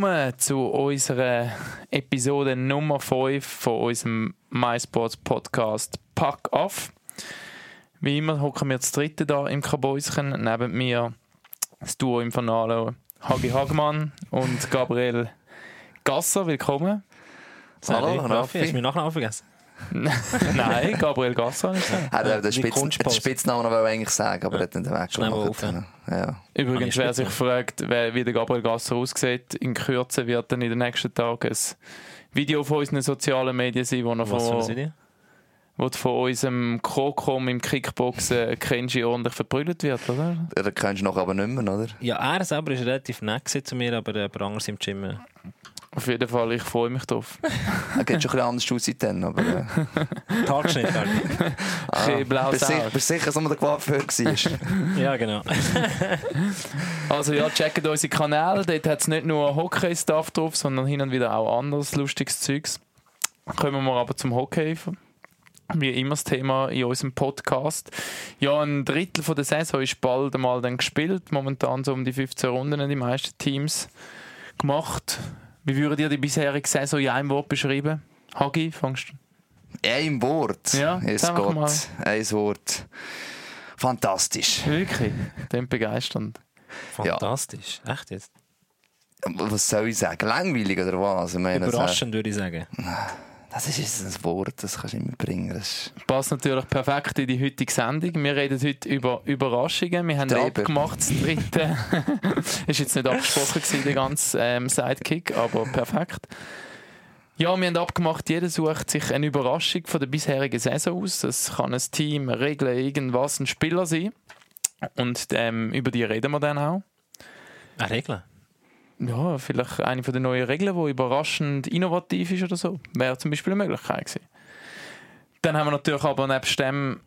Willkommen zu unserer Episode Nummer 5 von unserem MySports Podcast Pack Off. Wie immer hocken wir zu dritten da im Kabäuschen. Neben mir das Duo im Finale Hagi Hagmann und Gabriel Gasser. Willkommen. Hallo, Raffi. Hast du mir Nachnamen vergessen? Nein, Gabriel Gasser. Er hat den Spitz Spitznamen noch eigentlich sagen, aber er hat den Weg schon ja. Übrigens, wer sich fragt, wie der Gabriel Gasser aussieht, in Kürze wird dann in den nächsten Tagen ein Video von unseren sozialen Medien sein, wo er von, wo von unserem Krokom im Kickboxen Kenji ordentlich verprügelt wird, oder? Den kennst du noch aber nicht mehr, oder? Ja, er selber ist relativ nett zu mir, aber äh, anders im Gym auf jeden Fall, ich freue mich drauf. er geht schon ein bisschen anders aus seitdem, aber... Äh. Tagschnitt, ah, Ein blau Bist sicher, bist sicher, dass man der Coiffeur war? ja, genau. also ja, checkt unsere Kanäle. Dort hat es nicht nur Hockey-Stuff drauf, sondern hin und wieder auch anderes lustiges Zeugs. Kommen wir aber zum Hockey. Wie immer das Thema in unserem Podcast. Ja, ein Drittel von der Saison ist bald einmal dann gespielt. Momentan so um die 15 Runden in die meisten Teams gemacht. Wie würdet ihr die bisherige Saison in einem Wort beschreiben? Hagi, fangst du? Ein Wort? Ja, ist Gott. Mal. Ein Wort. Fantastisch. Wirklich? Dem begeisternd. Fantastisch. Ja. Echt jetzt? Was soll ich sagen? Langweilig oder was? Ich meine, Überraschend würde ich sagen. Das ist ein Wort, das kannst du immer bringen. Das Passt natürlich perfekt in die heutige Sendung. Wir reden heute über Überraschungen. Wir haben Treiber. abgemacht, das dritte. ist jetzt nicht abgesprochen gewesen, der ganze ähm, Sidekick, aber perfekt. Ja, wir haben abgemacht, jeder sucht sich eine Überraschung von der bisherigen Saison aus. Das kann ein Team, eine Regel, irgendwas, ein Spieler sein. Und ähm, über die reden wir dann auch. Eine Regel? Ja, vielleicht eine von den neuen Regeln, die überraschend innovativ ist oder so. Wäre zum Beispiel eine Möglichkeit gewesen. Dann haben wir natürlich aber nebst dem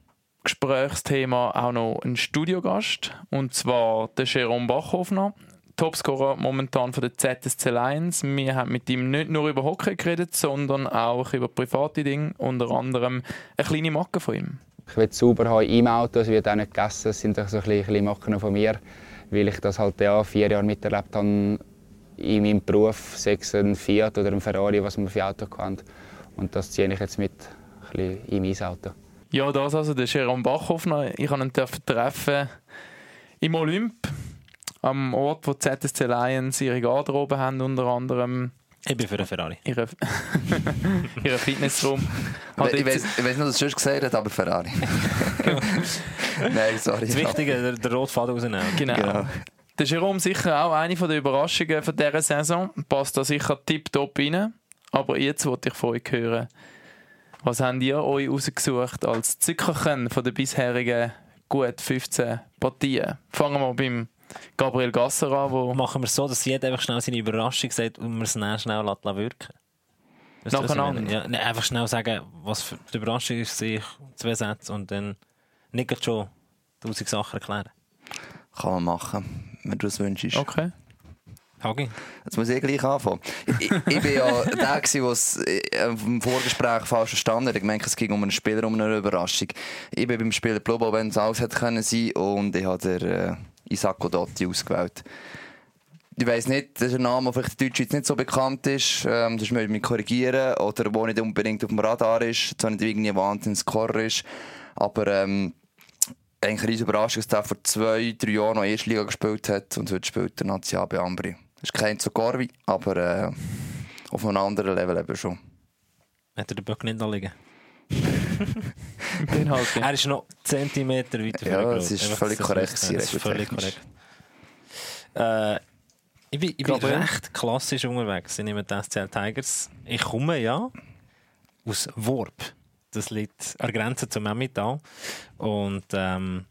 Gesprächsthema auch noch einen Studiogast, und zwar den Jerome Bachhofner, Topscorer momentan von der ZSC Lions. Wir haben mit ihm nicht nur über Hockey geredet, sondern auch über private Dinge, unter anderem eine kleine Macke von ihm. Ich will es sauber haben im Auto, es wird auch nicht gegessen, das sind so ein bisschen Macken von mir, weil ich das halt ja vier Jahre miterlebt habe in meinem Beruf, sechs ein Fiat oder ein Ferrari, was man für Auto kann. Und das ziehe ich jetzt mit in mein Auto. Ja, das also der Jerome Bachhoffner. Ich habe ihn treffen im Olymp, am Ort, wo die ZSC Lions ihre Garderobe haben, unter anderem. Ich bin für einen Ferrari. Ihre, ihre Fitnessraum. ich weiß nicht, was du schon gesagt hast, aber Ferrari. Nein, sorry. Das Wichtige, der, der rote Faden rausnehmen. Genau. genau. Der Jerome sicher auch eine der Überraschungen von dieser Saison. Passt da sicher tipptopp rein. Aber jetzt wollte ich von euch hören, was habt ihr euch rausgesucht als Zückerchen von den bisherigen gut 15 Partien? Fangen wir beim Gabriel Gasser an. Wo Machen wir es so, dass jeder einfach schnell seine Überraschung sagt und wir es dann schnell wirken Nacheinander? Ja, ne, einfach schnell sagen, was für die Überraschung ist, sich zwei Sätze und dann nicht schon tausend Sachen erklären. Kann man machen wenn du das wünschst. Okay. Hagi. Jetzt muss ich gleich anfangen. ich, ich bin ja der, der es äh, im Vorgespräch falsch verstanden hat. Ich meine, es ging um einen Spieler, um eine Überraschung. Ich bin beim Spieler Plobo, wenn es alles hätte können sein und ich habe den äh, Isako Dotti ausgewählt. Ich weiss nicht, das ist ein Name, der vielleicht in Deutschland nicht so bekannt ist. Ähm, das müssen mich korrigieren. Oder der nicht unbedingt auf dem Radar ist. Zwar nicht irgendwie ein Wahnsinns-Scorer ist. Aber ähm, eigentlich eine Überraschung, dass er vor zwei, drei Jahren noch Erstliga gespielt hat und heute spielt er Nazia bei Ambri. Das ist kein so Corvi, aber äh, auf einem anderen Level eben schon. Hat er den Böck nicht anliegen? halt, ja. Er ist noch Zentimeter weiter Ja, das ist völlig korrekt. Das ist völlig korrekt. Äh, ich bin, ich bin recht klassisch unterwegs. Ich nehme die SCL Tigers. Ich komme ja aus Worp das liegt an der Grenze zum Emmental. Und ähm,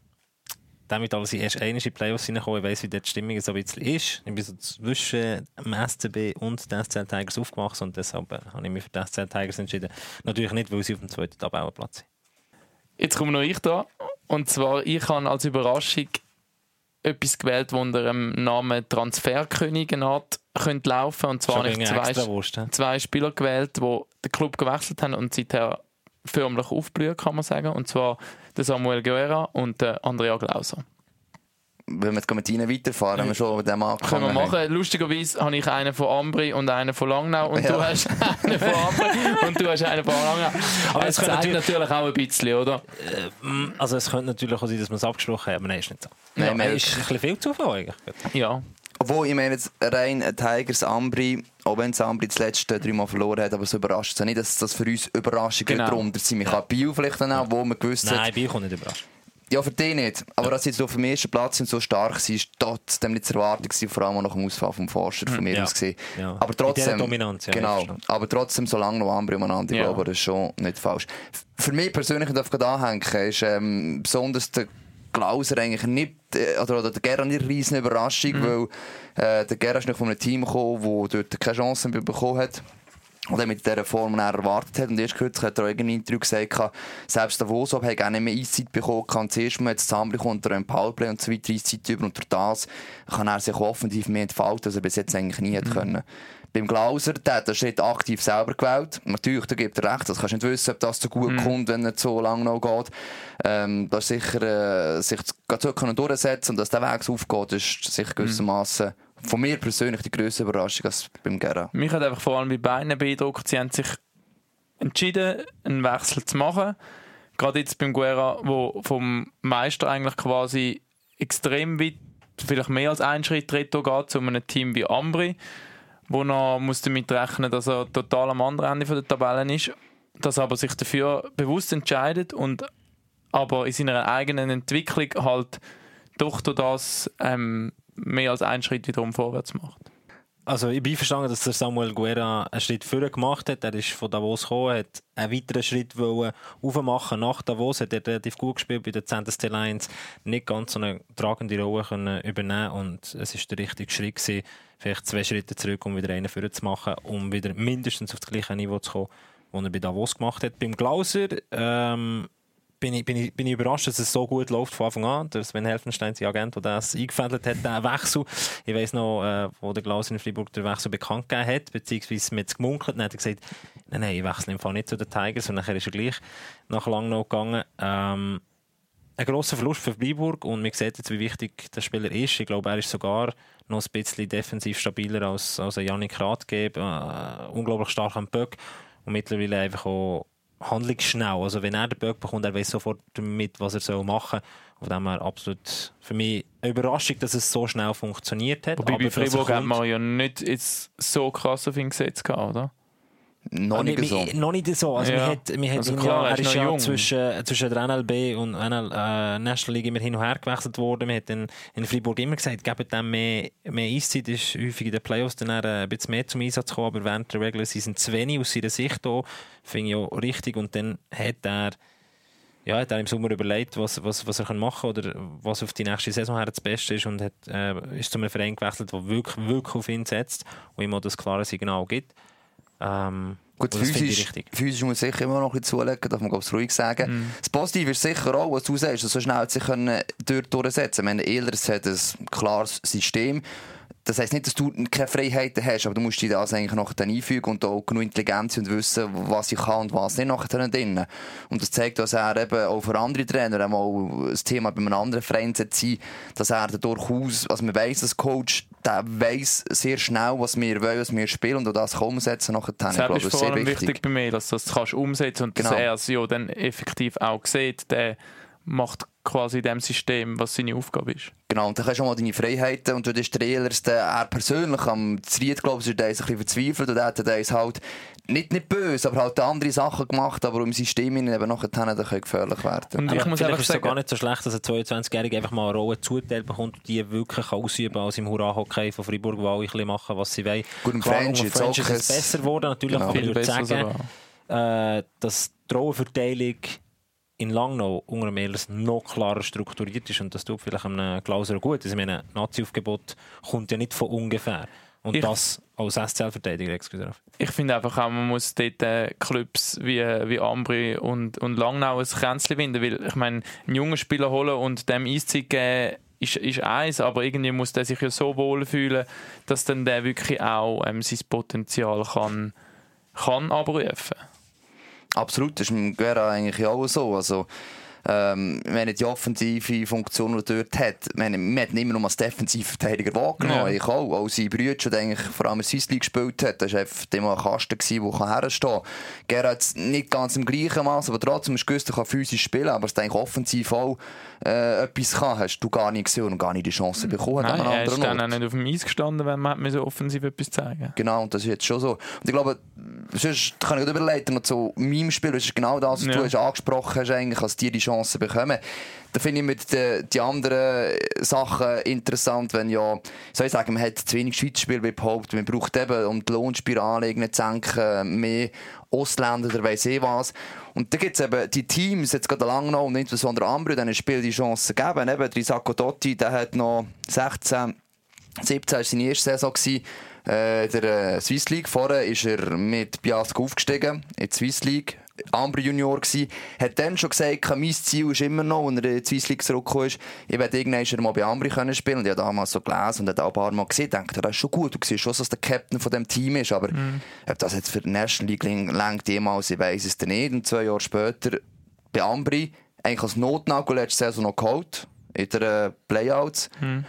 damit als ich erst einmal in die Playoffs reinkomme, ich weiss, wie dort die Stimmung so ein bisschen ist. Ich bin so zwischen dem SCB und den SCL Tigers aufgewachsen und deshalb äh, habe ich mich für die SCL Tigers entschieden. Natürlich nicht, weil sie auf dem zweiten Tabellenplatz sind. Jetzt komme noch ich da. Und zwar, ich habe als Überraschung etwas gewählt, das unter dem Namen Transferkönig könnte laufen. Und zwar habe ich zwei, zwei Spieler gewählt, die den Club gewechselt haben und seither förmlich aufblühen, kann man sagen. Und zwar der Samuel Guerra und der Andrea Glauser. wenn wir jetzt mit ihnen weiterfahren, wenn wir schon mit dem angefangen Können wir machen. Haben. Lustigerweise habe ich einen von Ambri und einen von Langnau und ja. du hast einen von Ambri und du hast einen von Langnau. Aber es zeigt natürlich, natürlich auch ein bisschen, oder? Äh, mm, also es könnte natürlich auch sein, dass wir es abgesprochen haben, aber nein, ist nicht so. Nein, ja, ist ein bisschen viel Zufall eigentlich. Ja. Obwohl, ich meine jetzt rein Tigers Ambri, auch wenn Ambri das letzte dreimal verloren hat, aber so überrascht es nicht, dass das für uns Überraschungen genau. darunter sind. Ich ja. Bio vielleicht dann auch, wo man gewusst hat... Nein, Bio kommt nicht überrascht. Ja, für die nicht. Aber ja. dass sie jetzt auf dem ersten Platz sind, so stark sind, ist trotzdem nicht zu erwarten gewesen, vor allem nach dem Ausfall vom Forster von mir ja. aus gesehen. Ja. Aber trotzdem, Dominanz, ja, genau. Aber trotzdem, solange noch andere umeinander, ja. glaube das ist schon nicht falsch. Für mich persönlich, darf ich anhängen, ist ähm, besonders der Glauser eigentlich nicht, äh, oder, oder der nicht eine riesen Überraschung, mhm. weil äh, der Gerard ist nicht von einem Team gekommen, das dort keine Chancen bekommen hat oder mit dieser Form erwartet hat. Und erst kürzlich hat er in einem Interview gesagt, selbst der Wosop hat gerne mehr Eiszeit bekommen, kann zuerst mal jetzt zusammenbekommen unter einem Powerplay und so weiter Eiszeit über und durch das kann er sich offensiv mehr entfalten, als er bis jetzt eigentlich nie mhm. können. Beim Glauser, der hat den Schritt aktiv selber gewählt. Natürlich, da gibt er recht, das kannst du nicht wissen, ob das so gut mhm. kommt, wenn er so lange noch geht. Ähm, da sicher, äh, sich so können durchsetzen und dass der Weg aufgeht, ist sicher gewissermaßen mhm von mir persönlich die grösste Überraschung als beim Gera. Mich hat einfach vor allem bei beiden beeindruckt, sie haben sich entschieden, einen Wechsel zu machen. Gerade jetzt beim Guerra, wo vom Meister eigentlich quasi extrem weit, vielleicht mehr als einen Schritt retro geht, zu einem Team wie Ambri, wo noch muss damit rechnen, dass er total am anderen Ende der Tabelle ist, dass er aber sich dafür bewusst entscheidet und aber in seiner eigenen Entwicklung halt doch durch das ähm, mehr als einen Schritt wiederum vorwärts macht. Also ich bin verstanden, dass der Samuel Guerra einen Schritt vorher gemacht hat. Er ist von Davos gekommen, hat einen weiteren Schritt aufmachen nach Davos, hat er relativ gut gespielt bei den Centers Lions, nicht ganz so eine tragende Rolle können übernehmen und es ist der richtige Schritt gewesen, vielleicht zwei Schritte zurück, um wieder einen vorher zu machen, um wieder mindestens auf das gleiche Niveau zu kommen, das er bei Davos gemacht hat. Beim Glauser ähm, bin ich, bin, ich, bin ich überrascht, dass es so gut läuft von Anfang an. Der Sven Helfenstein, der Agent, der das eingefädelt hat, den Wechsel. Ich weiss noch, äh, wo der Klaus in Freiburg den Wechsel bekannt gegeben hat, beziehungsweise mit gemunkelt. Dann hat er gesagt, nein, nein, ich wechsle im Fall nicht zu den Tigers. Und nachher ist er gleich nach lang noch gegangen. Ähm, ein grosser Verlust für Freiburg und man sieht jetzt, wie wichtig der Spieler ist. Ich glaube, er ist sogar noch ein bisschen defensiv stabiler als, als Janik Ratgeber. Äh, unglaublich stark am Böck und mittlerweile einfach auch handlungsschnell. Also wenn er den Böck bekommt, er weiß sofort damit, was er soll machen soll. Von dem her absolut für mich eine Überraschung, dass es so schnell funktioniert hat. Wobei bei Freiburg hat man ja nicht jetzt so krass auf ihn gesetzt, oder? Noch ah, nicht so. Noch nicht so. Also, ja. hat, wir also klar, er ist ja zwischen, zwischen der NLB und NL, äh, National League immer hin und her gewechselt worden. Wir haben in Freiburg immer gesagt, geben dem mehr, mehr Eiszeit. ist häufig in den Playoffs dann ein bisschen mehr zum Einsatz gekommen, aber während der Regular Season zu wenig aus seiner Sicht hier. Finde ich auch richtig. Und dann hat er ja, hat er im Sommer überlegt, was, was, was er machen kann oder was auf die nächste Saison her das Beste ist und hat, äh, ist zu einem Verein gewechselt, der wirklich, wirklich auf ihn setzt und ihm auch das klare Signal gibt. Ähm, Gut, physisch, physisch muss man sicher immer noch ein bisschen zulegen, darf man ganz ruhig sagen. Mm. Das Positive ist sicher auch, was du sagst, dass so schnell sich können dort durchsetzen können. Ehlers hat ein klares System. Das heisst nicht, dass du keine Freiheiten hast, aber du musst dir das eigentlich noch dann einfügen und auch genug Intelligenz und wissen, was ich kann und was nicht nachher drin. Und das zeigt, dass er eben auch für andere Trainer einmal ein Thema bei einem anderen Verein sein dass er durchaus, also man weiss, als Coach, der weiss sehr schnell, was wir wollen, was wir spielen und das kann umsetzen nachher. Das, glaube, ist vor allem wichtig. wichtig bei mir, dass du das kannst umsetzen und genau. dass er es ja dann effektiv auch sieht, der macht quasi in dem System, was seine Aufgabe ist. Genau, und dann hast du auch mal deine Freiheiten und du bist Trailers, der er persönlich am Zried, glaube ich, ist ein bisschen verzweifelt und er hat halt nicht, nicht böse, aber halt andere Sachen gemacht, aber um System eben nachher dann gefährlich werden. Und ich muss einfach ist es gar nicht so schlecht, dass ein 22-Jähriger einfach mal eine Rolle zugeteilt bekommt und die wirklich ausüben als im Hurra-Hockey von Freiburg, wo alle ein machen, was sie wollen. Gut, im French, jetzt French ist es besser geworden, natürlich, genau. aber ich würde sagen, äh, dass die Rollenverteilung in Langnau unter Ehlers noch klarer strukturiert ist und das tut vielleicht einem Klauser gut. Also, meine, Nazi-Aufgebot kommt ja nicht von ungefähr. Und ich, das als SCL-Verteidiger, Ich finde einfach auch, man muss dort äh, Clubs wie, wie Ambri und, und Langnau ein Kränzchen winden, weil ich meine, einen jungen Spieler holen und dem Eiszeit geben, ist, ist eins, aber irgendwie muss der sich ja so wohlfühlen, dass dann der wirklich auch ähm, sein Potenzial kann, kann abrufen Absolut, das ist mit Guerra eigentlich auch so. Also, ähm, wenn er die offensive Funktion, die dort hat, meine, man hat immer noch als Defensivverteidiger wahrgenommen. Ja. Ich auch. Auch sein Bruder, der eigentlich vor allem in Swiss League gespielt hat, das war einfach ein Kasten, der herstehen kann. Gerhard nicht ganz im gleichen Maß, aber trotzdem ist gewusst, er kann physisch spielen, aber es eigentlich offensiv auch äh, etwas kann, hast du gar nicht gesehen und gar nicht die Chance bekommen. Nein, er ist dann auch nicht auf dem Eis gestanden, wenn man so offensiv etwas zeigen Genau, und das ist jetzt schon so. Und ich glaube, sonst kann ich überleiten, noch zu meinem Spiel, das ist genau das, was ja. du hast angesprochen hast, eigentlich, als die die Chance bekommen. Da finde ich mit den die anderen Sachen interessant, wenn ja, soll ich sagen, man hat zu wenig Schweizerspiel behauptet, man braucht eben, um die Lohnspirale zu senken, mehr Ausländer oder weiss eh was. Und da gibt es eben die Teams, jetzt gerade lange noch, und insbesondere Ambri, denen Spiel die Chance gegeben. Eben, Risako Dotti, der hat noch 16, 17 war seine erste Saison. Gewesen. Äh, der äh, Swiss League. Vorher ist er mit Biasco aufgestiegen in die Swiss League. Amber Junior gsi, hat dann schon gesagt, mein Ziel ist immer noch, wenn er in die Swiss League zurückgekommen ist, ich werde irgendwann mal bei Ambri können spielen. Und ich habe damals so gelesen und auch ein paar Mal gesehen, dachte, das ist schon gut. Du siehst schon, dass der Captain von dem Team ist. Aber mm. ob das jetzt für die National League längt jemals, ich weiss es nicht. Und zwei Jahre später bei Ambri, eigentlich als Notnagel letzte Saison noch geholt, in den äh, Playouts. Mm.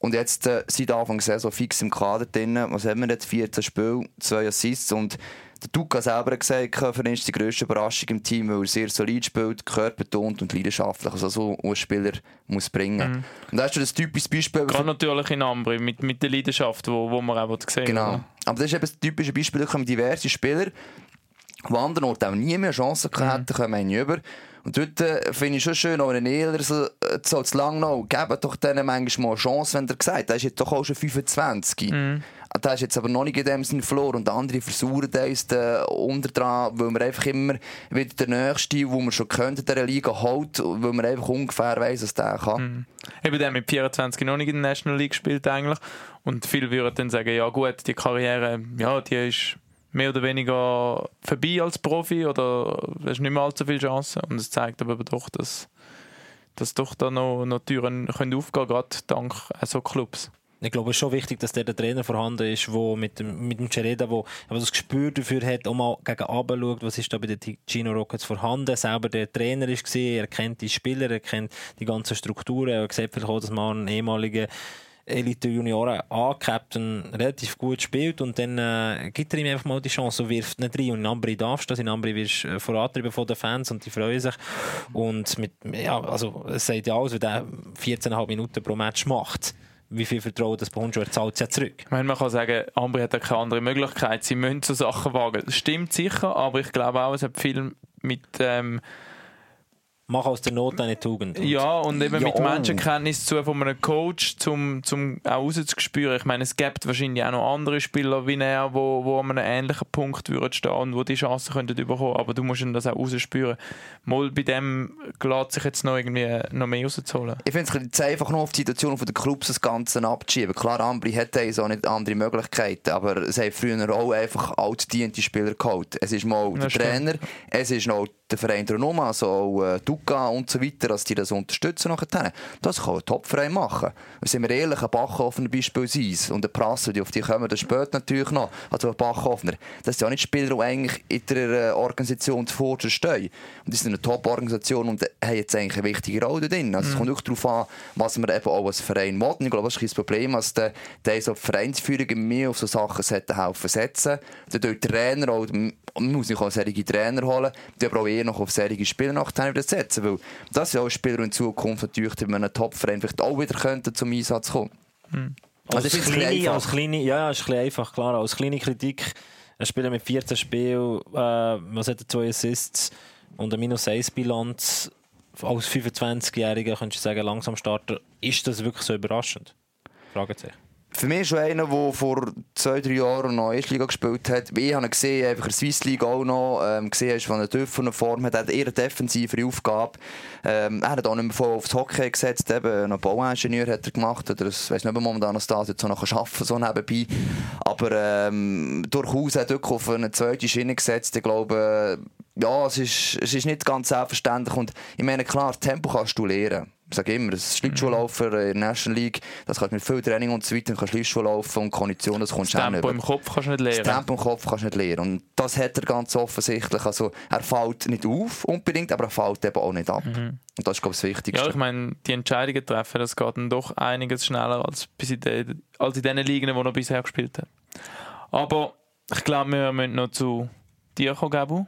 Und jetzt äh, seit Anfang Saison fix im Kader drin. Was haben wir jetzt? 14 Spiele, 2 Assists und der Duca selber hat gesagt, ihn ist die grösste Überraschung im Team, weil er sehr solid spielt, körperbetont und leidenschaftlich. Also so ein Spieler muss bringen. Mhm. Und da hast du das typische Beispiel. Gerade natürlich in Ambri, mit, mit der Leidenschaft, wo, wo man auch sehen Genau. Aber das ist eben das typische Beispiel, da kommen diverse Spieler, die anderen Orten auch nie mehr Chancen mhm. hätten, kommen über. Und dort äh, finde ich schon schön, auch einen Ehler so, äh, so zu lang noch, geben doch denen manchmal mal eine Chance, wenn er gesagt der ist jetzt doch auch schon 25. Mhm. Der ist jetzt aber noch nicht in dem Sinne verloren und andere versuchen uns da unter dran, weil man einfach immer wieder den nächsten, wo man schon könnte, der Liga holt, weil man einfach ungefähr weiss, was der kann. Mhm. Eben der mit 24 noch nicht in der National League gespielt eigentlich und viele würden dann sagen, ja gut, die Karriere, ja, die ist mehr oder weniger vorbei als Profi oder hast nicht mehr allzu viele Chancen. Und es zeigt aber doch, dass, dass doch da noch, noch Türen können aufgehen können, gerade dank so Clubs. Ich glaube, es ist schon wichtig, dass der, Trainer vorhanden ist, der mit dem, mit dem Cereda, der das Gespür dafür hat, auch mal gegen schaut, was ist da bei den Gino Rockets vorhanden, selber der Trainer ist er kennt die Spieler, er kennt die ganzen Strukturen, er sieht vielleicht auch, dass man einen ehemaligen Elite-Junioren A-Captain relativ gut spielt und dann äh, gibt er ihm einfach mal die Chance und wirft nicht rein. Und in Ambri darfst du das, in Ambri wirst du äh, vorantrieben von den Fans und die freuen sich. Und mit, ja, also, es sagt ja alles, wie der 14,5 Minuten pro Match macht wie viel Vertrauen das er zahlt ja zurück. Ich meine, man kann sagen, Ambri hat ja keine andere Möglichkeit. Sie müssen so Sachen wagen. Das stimmt sicher, aber ich glaube auch, es hat viel mit ähm, mach aus der Not eine Tugend. Und ja, und eben ja. mit Menschenkenntnis zu von einem Coach, zum, zum auch rauszuspüren. Ich meine, es gibt wahrscheinlich auch noch andere Spieler wie er, wo, wo an einem ähnlichen Punkt würden stehen und wo die Chancen könnten bekommen, aber du musst das auch rausspüren. Mal bei dem lässt sich jetzt noch irgendwie noch mehr rauszuholen. Ich finde es einfach nur auf die Situation der Clubs das Ganze abzuschieben. Klar, Ambri hat auch nicht andere Möglichkeiten, aber sie haben früher auch einfach altdiente Spieler geholt. Es ist mal der Trainer, es ist noch der Verein Dronoma, also auch äh, Duca und so weiter, dass die das unterstützen nachher. Das kann ein Topverein machen. Und sind wir ehrlich, ein Bachhoffner beispielsweise und ein Prasse, die auf die kommen, das später natürlich noch, also ein Bachhoffner, das sind ja nicht Spieler, die eigentlich in der äh, Organisation zuvor stehen. Und die sind eine Top-Organisation und haben jetzt eigentlich eine wichtige Rolle drin. Also mhm. es kommt auch darauf an, was man eben auch als Verein will. Und ich glaube, das ist das Problem, dass der, der so Vereinsführung mehr auf so Sachen helfen setzen. Der Trainer auch, man muss nicht auch solche Trainer holen, die aber auch eher noch auf solche Spieler nachher wieder setzen. Weil das sind auch Spieler in Zukunft natürlich, die man einen Top-Verein vielleicht auch wieder könnten zum Einsatz kommen. Hm. Also als, kleine, als kleine, ja, ist ein einfach, klar. Als kleine Kritik, ein Spieler mit 14 Spielen, äh, was hat er, zwei Assists und eine Minus-1-Bilanz als 25-Jähriger, könntest du sagen, langsam starten. Ist das wirklich so überraschend? Fragezeichen. Für mich schon einer, der vor zwei, drei Jahren noch Erstliga gespielt hat. Ich habe ihn gesehen, einfach in der Swiss League auch noch, ähm, gesehen hast, von einer tiefen Form hat. Er hat eher eine defensivere Aufgabe. Ähm, er hat auch nicht mehr voll aufs Hockey gesetzt, eben, einen Bauingenieur hat er gemacht, oder ich weiß nicht, ob er momentan noch da jetzt so noch arbeiten so nebenbei. Aber, ähm, durchaus hat er auf eine zweite Schiene gesetzt. Ich glaube, ja, es ist, es ist nicht ganz selbstverständlich. Und ich meine, klar, Tempo kannst du lernen sage immer, das Schlittschuhlaufer in der National League, das kannst du mit viel Training und so weiter, kannst Schlittschuh laufen und Kondition, das kommst du auch Tempo nicht. im Kopf kannst du nicht lernen. Das Tempo im Kopf kannst du nicht lernen. Und das hat er ganz offensichtlich. Also, er fällt nicht auf, unbedingt, aber er fällt eben auch nicht ab. Und das ist, glaube ich, das Wichtigste. Mhm. Ja, ich meine, die Entscheidungen treffen, das geht dann doch einiges schneller als, bis in den, als in den Ligen, die er bisher gespielt hat. Aber ich glaube, wir müssen noch zu dir kommen, Gabu.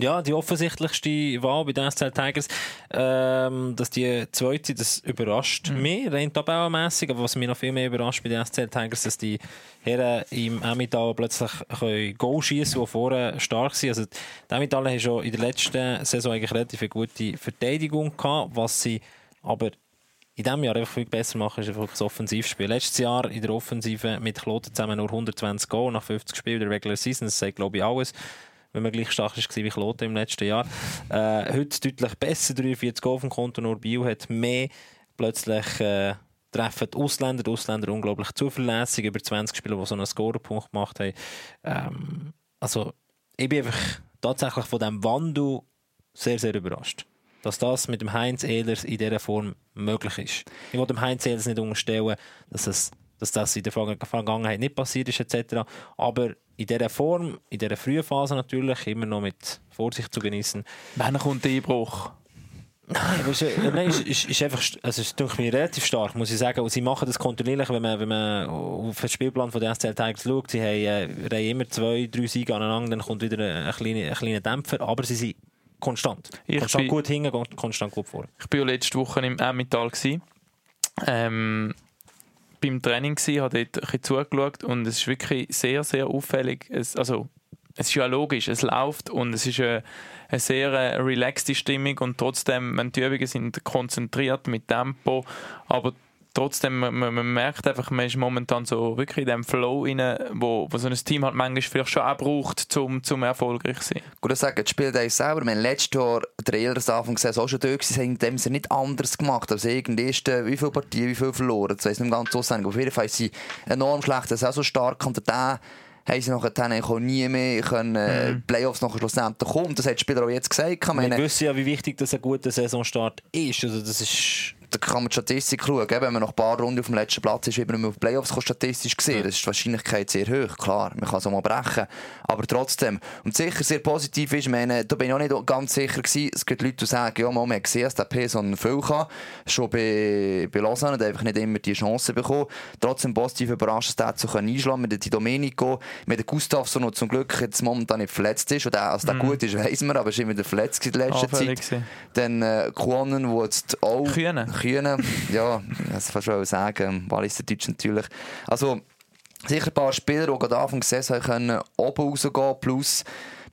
Ja, die offensichtlichste Wahl bei den SCL Tigers, ähm, dass die zweite, das überrascht mich, rein tabellenmässig, aber was mich noch viel mehr überrascht bei den SCL Tigers, dass die Herren im Emmental plötzlich können Goal schießen, die vorher stark sind. Also, die Emmental haben schon in der letzten Saison eigentlich relativ eine gute Verteidigung gehabt, was sie aber in diesem Jahr einfach viel besser machen, ist einfach das Offensivspiel. Letztes Jahr in der Offensive mit Kloten zusammen nur 120 Goal nach 50 Spielen der Regular Season. Das sagt, glaube ich, alles wenn man gleich stark war wie Kloten im letzten Jahr. Äh, heute deutlich besser, 43 Goal auf dem Konto, nur Bio hat mehr. Plötzlich äh, treffen die Ausländer, die Ausländer unglaublich zuverlässig, über 20 Spieler, die so einen Scorerpunkt gemacht haben. Ähm, also, ich bin einfach tatsächlich von diesem Wandel sehr, sehr überrascht. Dass das mit dem Heinz Ehlers in dieser Form möglich ist. Ich will dem Heinz Ehlers nicht unterstellen, dass, es, dass das in der Verga- Vergangenheit nicht passiert ist, etc. Aber in dieser Form, in dieser frühen Phase natürlich, immer noch mit Vorsicht zu genießen. Wann kommt der Einbruch? Nein, aber es ist, nein, ist, ist, ist einfach, also es ist mir relativ stark, muss ich sagen. Und sie machen das kontinuierlich, wenn man, wenn man auf den Spielplan von den SCL Tigers schaut. Sie haben, äh, immer zwei, drei Siege aneinander, dann kommt wieder ein, ein, kleiner, ein kleiner Dämpfer, aber sie sind konstant. Ich konstant bin- gut hinten, kon- konstant gut vor. Ich war letzte Woche im Emmental. Ähm, beim Training gsi, habe dort ein bisschen zugeschaut und es ist wirklich sehr, sehr auffällig. Es, also, es ist ja logisch, es läuft und es ist eine, eine sehr äh, relaxte Stimmung und trotzdem, die Übungen sind konzentriert mit Tempo, aber trotzdem, man, man merkt einfach, man ist momentan so wirklich in dem Flow rein, wo, wo so ein Team halt manchmal vielleicht schon auch braucht, um zum erfolgreich zu sein. Gut, das sagen die Spieler selber. Wir haben letztes Jahr, der Ehlers Anfang Saison auch schon da gewesen, sie haben dem Sinne nicht anders gemacht. Also irgendwie erste, wie viele Partien, wie viel verloren, das weiss nicht ganz auswendig. Auf jeden Fall sind sie enorm schlecht, das ist auch so stark. Und dann haben sie nachher dann auch nie mehr können, äh, Playoffs nachher schlussendlich kommen. Das hat die Spieler auch jetzt gesagt. Ich Wir wissen ja, wie wichtig das ein guter Saisonstart ist. Also das ist da kann man die Statistik schauen. Wenn man nach ein paar Runden auf dem letzten Platz ist, wie man auf die Playoffs kann statistisch gesehen. Das ist die Wahrscheinlichkeit sehr hoch, klar. Man kann es auch mal brechen. Aber trotzdem. Und sicher sehr positiv ist, meine, da bin ich auch nicht ganz sicher gewesen. Es gibt Leute, die sagen, ja, man hat gesehen, dass der Person viel kann. Schon bei, bei Lausanne, der einfach nicht immer die Chance bekommen. Trotzdem positiv überrascht, dass der dazu einschlagen. Mit dem Domenico, mit dem Gustavsson, der zum Glück jetzt momentan nicht verletzt ist. Und der, also der gut ist, weiss man, aber ist immer verletzt in der letzten Anfällig Zeit. gewesen. Dann äh, Kuonen, wo jetzt auch... Kühne. Kühne, ja, das fast schon sagen. Walliser Deutsch natürlich. Also, sicher ein paar Spieler, die gerade Anfang der Saison können oben rausgehen plus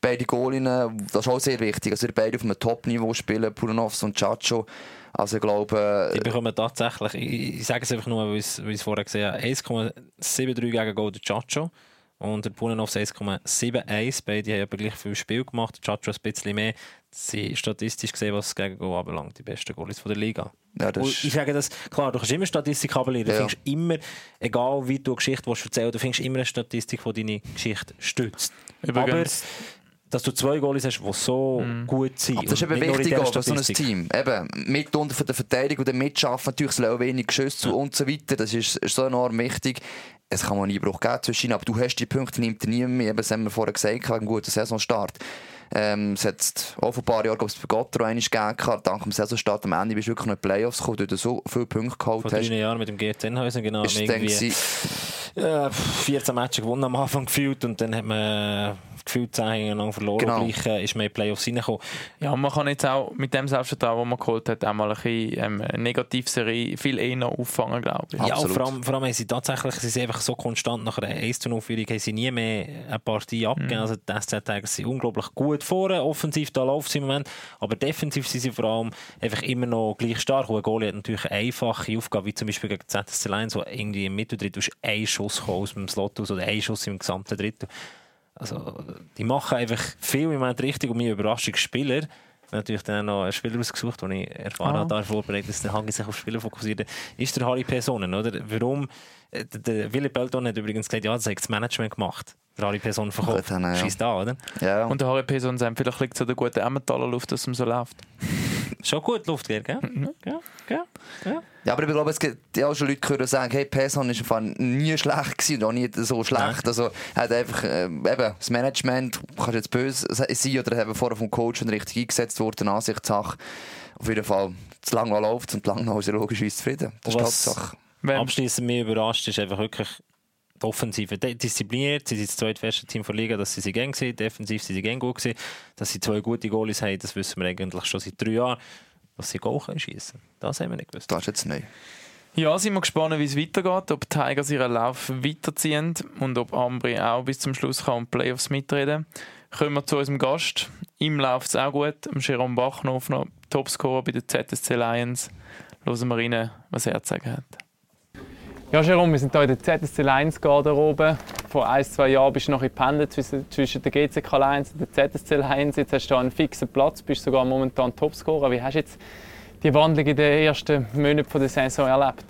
beide Goalinnen, das ist auch sehr wichtig. Also, die beide auf einem Top-Niveau spielen, Puranovs und Chacho. Also, ich glaube, Die bekommen tatsächlich, ich, ich sage es einfach nur, weil ich es es vorher gesehen habe, 1,73 gegen Golden Chacho und der Punenovs 1,71. Beide haben aber gleich viel Spiel gemacht. Der Chacho ein bisschen mehr. Sie statistisch gesehen, was das Gegengoal anbelangt, die besten Goalies von der Liga. Ja, das Und ist, ich sage das, klar, du kannst immer Statistik abelieren. Du Ja. findest immer, egal wie du eine Geschichte erzählen du findest immer eine Statistik, die deine Geschichte stützt. Übrigens- Aber, dass du zwei Goalies hast, die so gut sind. aber das ist eben wichtig auch für so ein. Team. Eben, mitunter von der Verteidigung und dem Mitschaffen, natürlich lassen wenig Schüsse zu und so weiter. Das ist, ist so enorm wichtig. Es kann mal einen Einbruch geben zwischen ihnen, aber du hast die Punkte, nimmt er niemand mehr. Eben, Das haben wir vorher gesagt, wegen einem guten Saisonstart. Ähm, es hat auch vor ein paar Jahren, glaube ich, bei einmal gegeben. Dank dem Saisonstart am Ende bist du wirklich noch in die Playoffs gekommen, weil du so viele Punkte geholt Vor hast. drei Jahren mit dem GC Sennhausen, genau. Ist haben dann irgendwie, gewesen- äh, 14 Matches gewonnen am Anfang gefühlt und dann hat man äh, gefühlt 10 hintereinander verloren. Genau. Gleich äh, ist man in die Playoffs reingekommen. Ja, man kann jetzt auch mit dem Selbstvertrauen, das man geholt hat, auch mal ein bisschen ähm, Negativserie viel eher noch auffangen, glaube ich. Ja. Absolut. vor allem, vor allem haben sie tatsächlich, sie sind einfach so konstant nach einer 1 zu 0 Führung, haben sie nie mehr eine Partie abgegeben. Also die SZ Tigers sind unglaublich gut vorne, offensiv, da läuft es im Moment, aber defensiv sind sie vor allem einfach immer noch gleich stark. Und ein Goalie hat natürlich eine einfache Aufgabe, wie zum Beispiel gegen die ZSC Lions, wo irgendwie im Mitteldrittel ist ein Schuss kommen aus dem Slot aus oder ein Schuss im gesamten Drittel. Also, die machen einfach viel im Moment richtig und meine Überraschungsspieler. Natürlich dann noch einen Spieler ausgesucht, den ich erfahren Ah. habe, da vorbereitet, dass der Hangi sich auf Spieler fokussiert, ist der Harry Personen, oder? Warum? äh, Der, der Willi Belton hat übrigens gesagt, ja, das hat das Management gemacht. Der Harry Personen verkauft. Dann, ja. Schießt da, oder? Ja. Und der HP sonst vielleicht liegt so der gute Emmentaler Luft, dass es ihm so läuft. Schon gut Luft geht, gell? Ja, ja, ja. Ja, aber ich glaube, es gibt ja auch schon Leute, die hören sagen, hey, Person ist einfach nie schlecht gewesen und auch nie so schlecht. Nein. Also, er hat einfach, äh, eben, das Management, kannst jetzt böse sein oder eben vorher vom Coach schon richtig eingesetzt worden, Ansichtssache. Auf jeden Fall, zu lange läuft und lange ist er logischerweise zufrieden. Das ist die Was- Hauptsache. Abschließend mich überrascht ist einfach wirklich die Offensive. Diszipliniert, sie sind das zweitbeste Team der Liga, dass sie sie gern waren. Defensiv sind sie gern gut gewesen. Dass sie zwei gute Goalies haben, das wissen wir eigentlich schon seit drei Jahren. Dass sie Goal können schiessen das haben wir nicht gewusst. Das ist jetzt neu. Ja, sind wir gespannt, wie es weitergeht, ob die Tigers ihren Lauf weiterziehen und ob Ambri auch bis zum Schluss kann und Playoffs mitreden. Kommen wir zu unserem Gast. Ihm läuft es auch gut. Jerome Bachnofner, Topscorer bei den ZSC Lions. Hören wir rein, was er zu sagen hat. Ja, Jerome, wir sind hier in der ZSC Lions Garderobe. Vor ein, zwei Jahren bist du noch gependelt zwischen, zwischen der GCK Lions und der ZSC Lions. Jetzt hast du einen fixen Platz, bist sogar momentan Topscorer. Wie hast du jetzt die Wandlung in den ersten Monaten der Saison erlebt?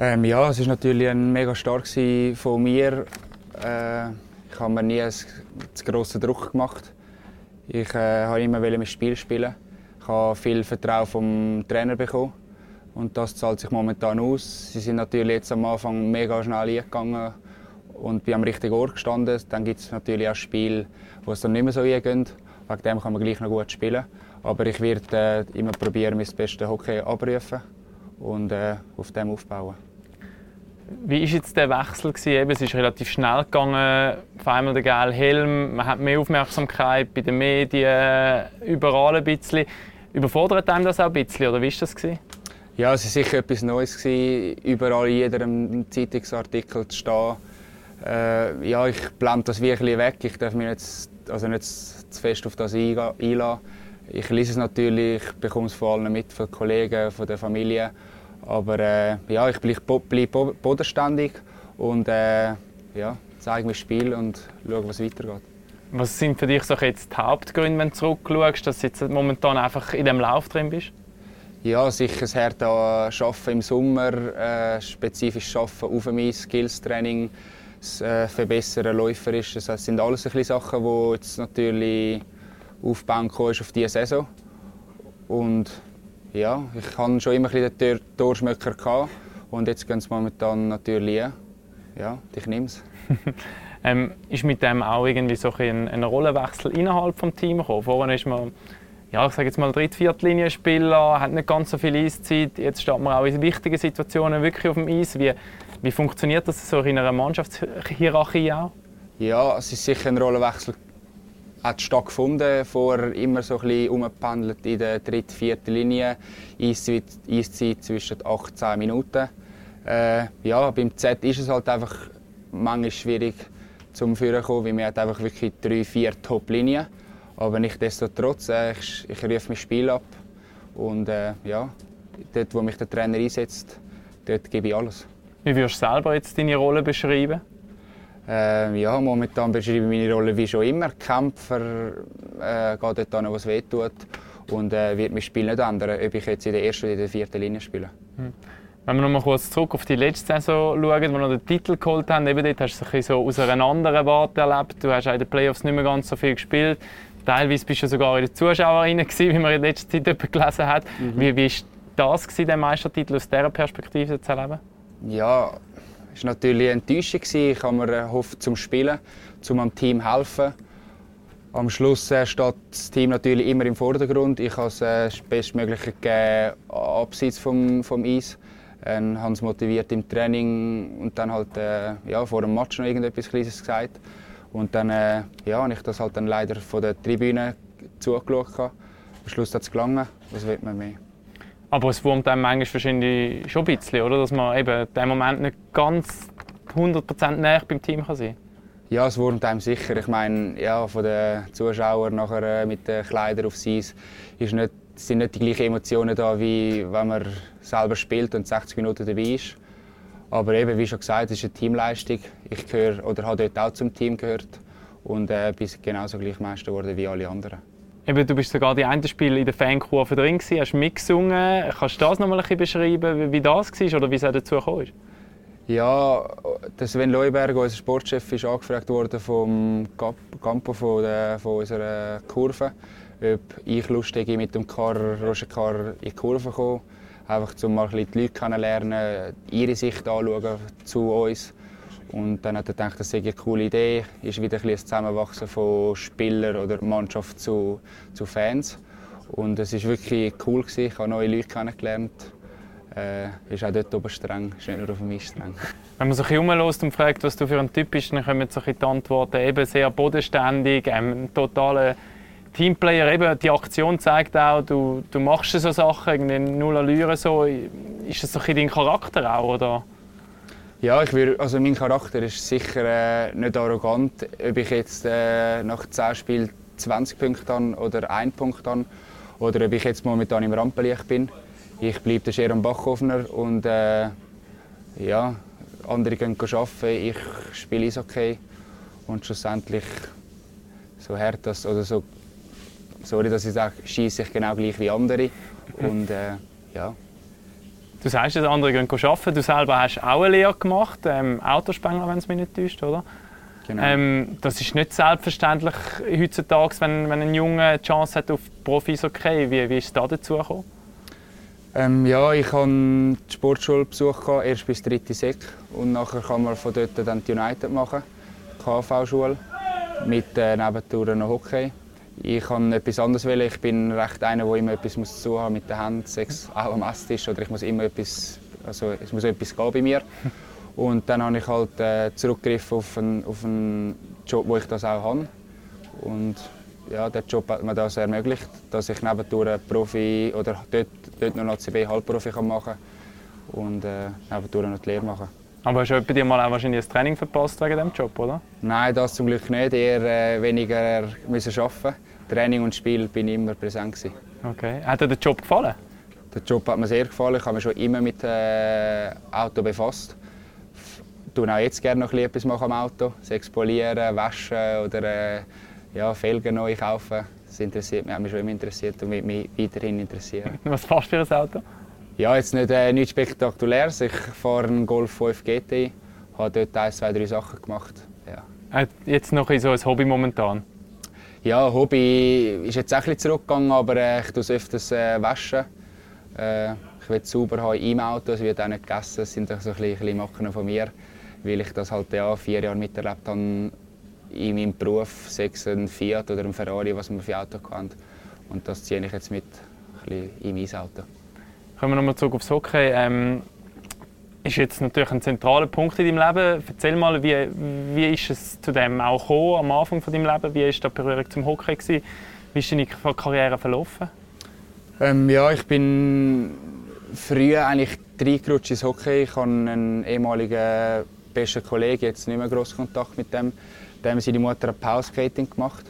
Ähm, ja, es war natürlich ein mega stark von mir. Äh, ich habe mir nie einen zu grossen Druck gemacht. Ich äh, wollte immer mein Spiel spielen. Ich habe viel Vertrauen vom Trainer bekommen. Und das zahlt sich momentan aus. Sie sind natürlich jetzt am Anfang mega schnell eingegangen und bin am richtigen Ort gestanden. Dann gibt es natürlich auch Spiele, wo es dann nicht mehr so eingehen. Wegen dem kann man gleich noch gut spielen. Aber ich werde äh, immer probieren, mein bestes Hockey abrufen und äh, auf dem aufbauen. Wie war jetzt der Wechsel? Eben, es ist relativ schnell gegangen. Auf einmal der geile Helm, man hat mehr Aufmerksamkeit bei den Medien, überall ein bisschen. Überfordert einem das auch ein bisschen, oder wie war das? Gewesen? Ja, es war sicher etwas Neues. Gewesen, überall in jedem Zeitungsartikel zu stehen. Äh, ja, ich blende das wirklich weg. Ich darf mich nicht, also nicht zu fest auf das einlassen. Ich lese es natürlich, ich bekomme es vor allem mit von Kollegen, von der Familie. Aber äh, ja, ich bleibe bleib bo- bodenständig und äh, ja, zeige mein Spiel und schaue, was weitergeht. Was sind für dich so jetzt die Hauptgründe, wenn du zurückschaust, dass du jetzt momentan einfach in dem Lauf drin bist? Ja, sicher das harte Arbeiten im Sommer, äh, spezifisch Arbeiten auf dem Eis, Skills-Training, äh, Verbessern läuferisch. Das sind alles ein Sachen, die jetzt natürlich aufbauen ist auf diese Saison. Und ja, ich hatte schon immer ein den Tor- Torschmöcker gehabt. und jetzt gehen es momentan natürlich. Ja, ich nehme es. Ähm, ist mit dem auch irgendwie so ein, ein Rollenwechsel innerhalb des Teams gekommen? Vorher ist man, ja, ich sage jetzt mal Dritt-, Viertlinienspieler, hat nicht ganz so viel Eiszeit. Jetzt steht man auch in wichtigen Situationen wirklich auf dem Eis. Wie, wie funktioniert das so in einer Mannschaftshierarchie auch? Ja, es ist sicher ein Rollenwechsel hat stattgefunden. Vorher immer so ein bisschen umgependelt in der dritten, vierten Linie. Eiszeit, Eiszeit zwischen 8 und 10 Minuten. Äh, ja, beim Z ist es halt einfach manchmal schwierig zum Führen zu kommen, weil wir hat einfach wirklich drei, vier Top-Linien. Aber nichtsdestotrotz, äh, ich, ich rufe mein Spiel ab. Und äh, ja, dort, wo mich der Trainer einsetzt, dort gebe ich alles. Wie würdest du selber jetzt deine Rolle beschreiben? Ähm, ja, momentan beschreibe ich meine Rolle wie schon immer. Kämpfer, äh, geht dort an, was weh tut. Und äh, wird mein Spiel nicht ändern, ob ich jetzt in der ersten oder in der vierten Linie spiele. Wenn wir noch mal kurz zurück auf die letzte Saison schauen, wo wir noch den Titel geholt haben, eben dort hast du es ein bisschen so aus einer anderen Warte erlebt. Du hast auch in den Playoffs nicht mehr ganz so viel gespielt. Teilweise bist du sogar in den Zuschauerinnen, gewesen, wie man in letzter Zeit jemand gelesen hat. Wie war das, gewesen, den Meistertitel aus dieser Perspektive zu erleben? Ja, es war natürlich eine Enttäuschung. Ich habe mir erhofft zum Spielen, um am Team zu helfen. Am Schluss äh, steht das Team natürlich immer im Vordergrund. Ich habe es äh, das Bestmögliche gegeben, abseits vom, vom Eis. Ähm, habe es motiviert im Training und dann halt äh, ja, vor dem Match noch irgendetwas Kleines gesagt. Und dann äh, ja, habe ich das halt dann leider von der Tribüne zugeschaut. Am Schluss hat es gelangen. Was will man mehr? Aber es wurmt einem manchmal wahrscheinlich schon ein bisschen, oder? dass man eben dem Moment nicht ganz 100% näher beim Team kann sein Ja, es wurmt einem sicher. Ich meine, ja, von den Zuschauern nachher äh, mit den Kleidern aufs Eis ist nicht, sind nicht die gleichen Emotionen da, wie wenn man selber spielt und 60 Minuten dabei ist. Aber eben, wie schon gesagt, es ist eine Teamleistung. Ich gehöre oder habe dort auch zum Team gehört und äh, bin genauso gleich Meister geworden wie alle anderen. Eben, du bist sogar die einen Spiele in der Fankurve drin, gewesen, hast mitgesungen. Kannst du das noch mal ein bisschen beschreiben, wie- das war oder wie es dazu gekommen ist? Ja, der Sven Leuberger, unser Sportchef, ist angefragt worden vom Campo von, der, von unserer Kurve. ob ich Lust habe, mit dem Karrer, Roger Karrer in die Kurve zu kommen. Einfach um mal ein die Leute kennenlernen, ihre Sicht anschauen zu uns. Und dann hat er gedacht, das sei eine coole Idee. Ist wieder ein, ein Zusammenwachsen von Spielern oder Mannschaft zu, zu Fans. Und es war wirklich cool. Gewesen. Ich habe neue Leute kennengelernt. Äh, ist auch dort oben streng, ist nicht nur auf mich streng. Wenn man sich umlässt und fragt, was du für ein Typ bist, dann kommen die Antworten eben sehr bodenständig, ähm, totaler Teamplayer. Eben, die Aktion zeigt auch, du, du machst so Sachen, irgendwie null Allüre so. Ist das so ein dein Charakter auch, oder? Ja, ich würde, also mein Charakter ist sicher äh, nicht arrogant. Ob ich jetzt äh, nach 10 Spielen 20 Punkte habe oder 1 Punkt habe oder ob ich jetzt momentan im Rampenlicht bin. Ich bleibe der Sharon Bachhofner und äh, ja, andere gehen arbeiten, ich spiele Eishockey und schlussendlich so hart das, oder so, sorry, dass ich sage, schieße ich genau gleich wie andere und äh, ja. Du sagst, dass andere gehen arbeiten, du selber hast auch eine Lehre gemacht, ähm, Autospengler, wenn es mich nicht täuscht, oder? Genau. Ähm, das ist nicht selbstverständlich heutzutage, wenn, wenn ein Junge die Chance hat auf Profi-Hockey. Wie, wie ist es da dazu gekommen? Ähm, ja, ich habe die Sportschule besucht, erst bis dritte Sek. Und nachher kann man von dort dann die United machen, KV-Schule, mit äh, Nebentouren noch Hockey. Ich kann etwas anderes wählen. Ich bin recht einer, der immer etwas muss zu haben mit den Händen, sechs auch am Esstisch oder ich muss immer etwas, also es muss etwas gehen bei mir. Und dann habe ich halt äh, zurückgegriffen auf einen, auf einen Job, wo ich das auch habe. Und ja, der Job hat mir das ermöglicht, dass ich nebendurch Profi oder dort, dort noch ACB Halbprofi kann machen und äh, nebendurch noch die Lehre machen. Aber hast du bei dir mal auch wahrscheinlich ein Training verpasst wegen diesem Job, oder? Nein, das zum Glück nicht. Eher äh, weniger müssen arbeiten. Training und Spiel bin ich immer präsent gewesen. Okay. Hat dir der Job gefallen? Der Job hat mir sehr gefallen. Ich habe mich schon immer mit äh, Auto befasst. Ich tue auch jetzt gerne noch etwas machen am Auto. Sechs polieren, waschen oder äh, ja, Felgen neu kaufen. Das interessiert mich, hat mich schon immer interessiert und wird mich weiterhin interessieren. Was fährst du für ein Auto? Ja, jetzt nicht äh, nichts Spektakuläres. Ich fahre einen Golf 5 GTI, habe dort ein, zwei, drei Sachen gemacht. Ja. Äh, jetzt noch so ein Hobby momentan? Ja, Hobby ist jetzt auch ein bisschen zurückgegangen, aber äh, ich tue es öfters äh, waschen. Äh, ich will es sauber haben im Auto, es wird auch nicht gegessen. Das sind so ein bisschen, ein bisschen Macken von mir, weil ich das halt ja, vier Jahre miterlebt habe in meinem Beruf, sechs ein Fiat oder ein Ferrari, was man für Auto kann. Und das ziehe ich jetzt mit in mein Auto. Kommen wir nochmal zurück aufs Hockey. Ähm, ist jetzt natürlich ein zentraler Punkt in deinem Leben. Erzähl mal, wie, wie ist es zu dem auch gekommen, am Anfang von deinem Leben? Wie war die Berührung zum Hockey? Gewesen? Wie ist deine Karriere verlaufen? Ähm, ja, ich bin früher eigentlich reingerutscht ins Hockey. Ich habe einen ehemaligen besten Kollegen, jetzt nicht mehr grossen Kontakt mit dem dem seine Mutter hat Power Skating gemacht.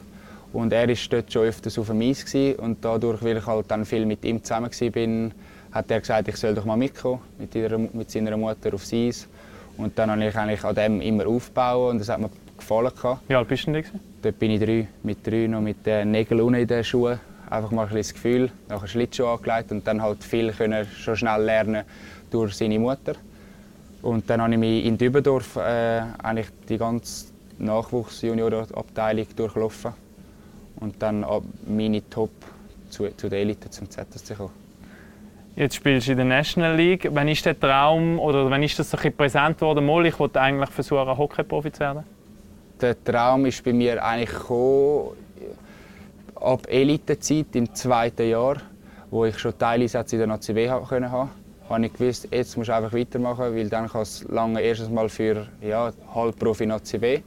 Und er war dort schon öfters auf dem Eis. Gewesen. Und dadurch, weil ich halt dann viel mit ihm zusammen war, hat er gesagt, ich soll doch mal mitkommen mit, ihrer, mit seiner Mutter aufs Eis. Und dann habe ich eigentlich an dem immer aufgebaut und das hat mir gefallen. Wie alt bist du denn? Dort bin ich drei, mit drei noch mit den Nägeln unten in den Schuhen. Einfach mal ein das Gefühl, nachher Schlittschuhe angelegt und dann halt viel können schon schnell lernen durch seine Mutter. Und dann habe ich mich in Dübendorf äh, eigentlich die ganze Nachwuchs-Junior-Abteilung durchlaufen und dann ab meine Top zu, zu der Elite zum ZSC kommen. Jetzt spielst du in der National League. Wann ist der Traum oder wann ist das so ein präsent worden? Mal, ich wollte eigentlich versuchen, Hockey-Profi zu werden. Der Traum ist bei mir eigentlich ab Elite-Zeit im zweiten Jahr, wo ich schon Teileinsätze in der ACW haben konnte habe ich gewusst, jetzt musst du einfach weitermachen, weil dann kann es lange erstes Mal für ja, Halbprofi in ACW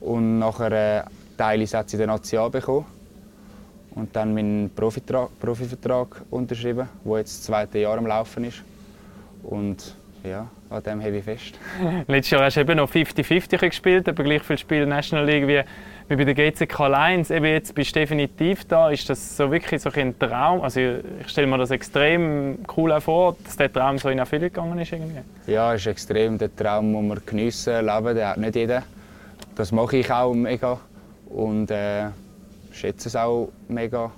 und nachher äh, Teileinsätze in der Nazi bekommen und dann meinen Profivertrag unterschrieben, der jetzt das zweite Jahr am Laufen ist. Und ja, an dem habe ich fest. Letztes Jahr hast du eben noch 50-50 gespielt, aber gleich viel Spiel National League wie, wie bei der GCK Lions. Eben jetzt bist du definitiv da. Ist das so wirklich so ein Traum? Also ich stelle mir das extrem cool vor, dass der Traum so in Erfüllung gegangen ist. Irgendwie. Ja, es ist extrem. Der Traum muss man geniessen, leben, den hat nicht jeder. Das mache ich auch mega und äh, schätze es auch mega.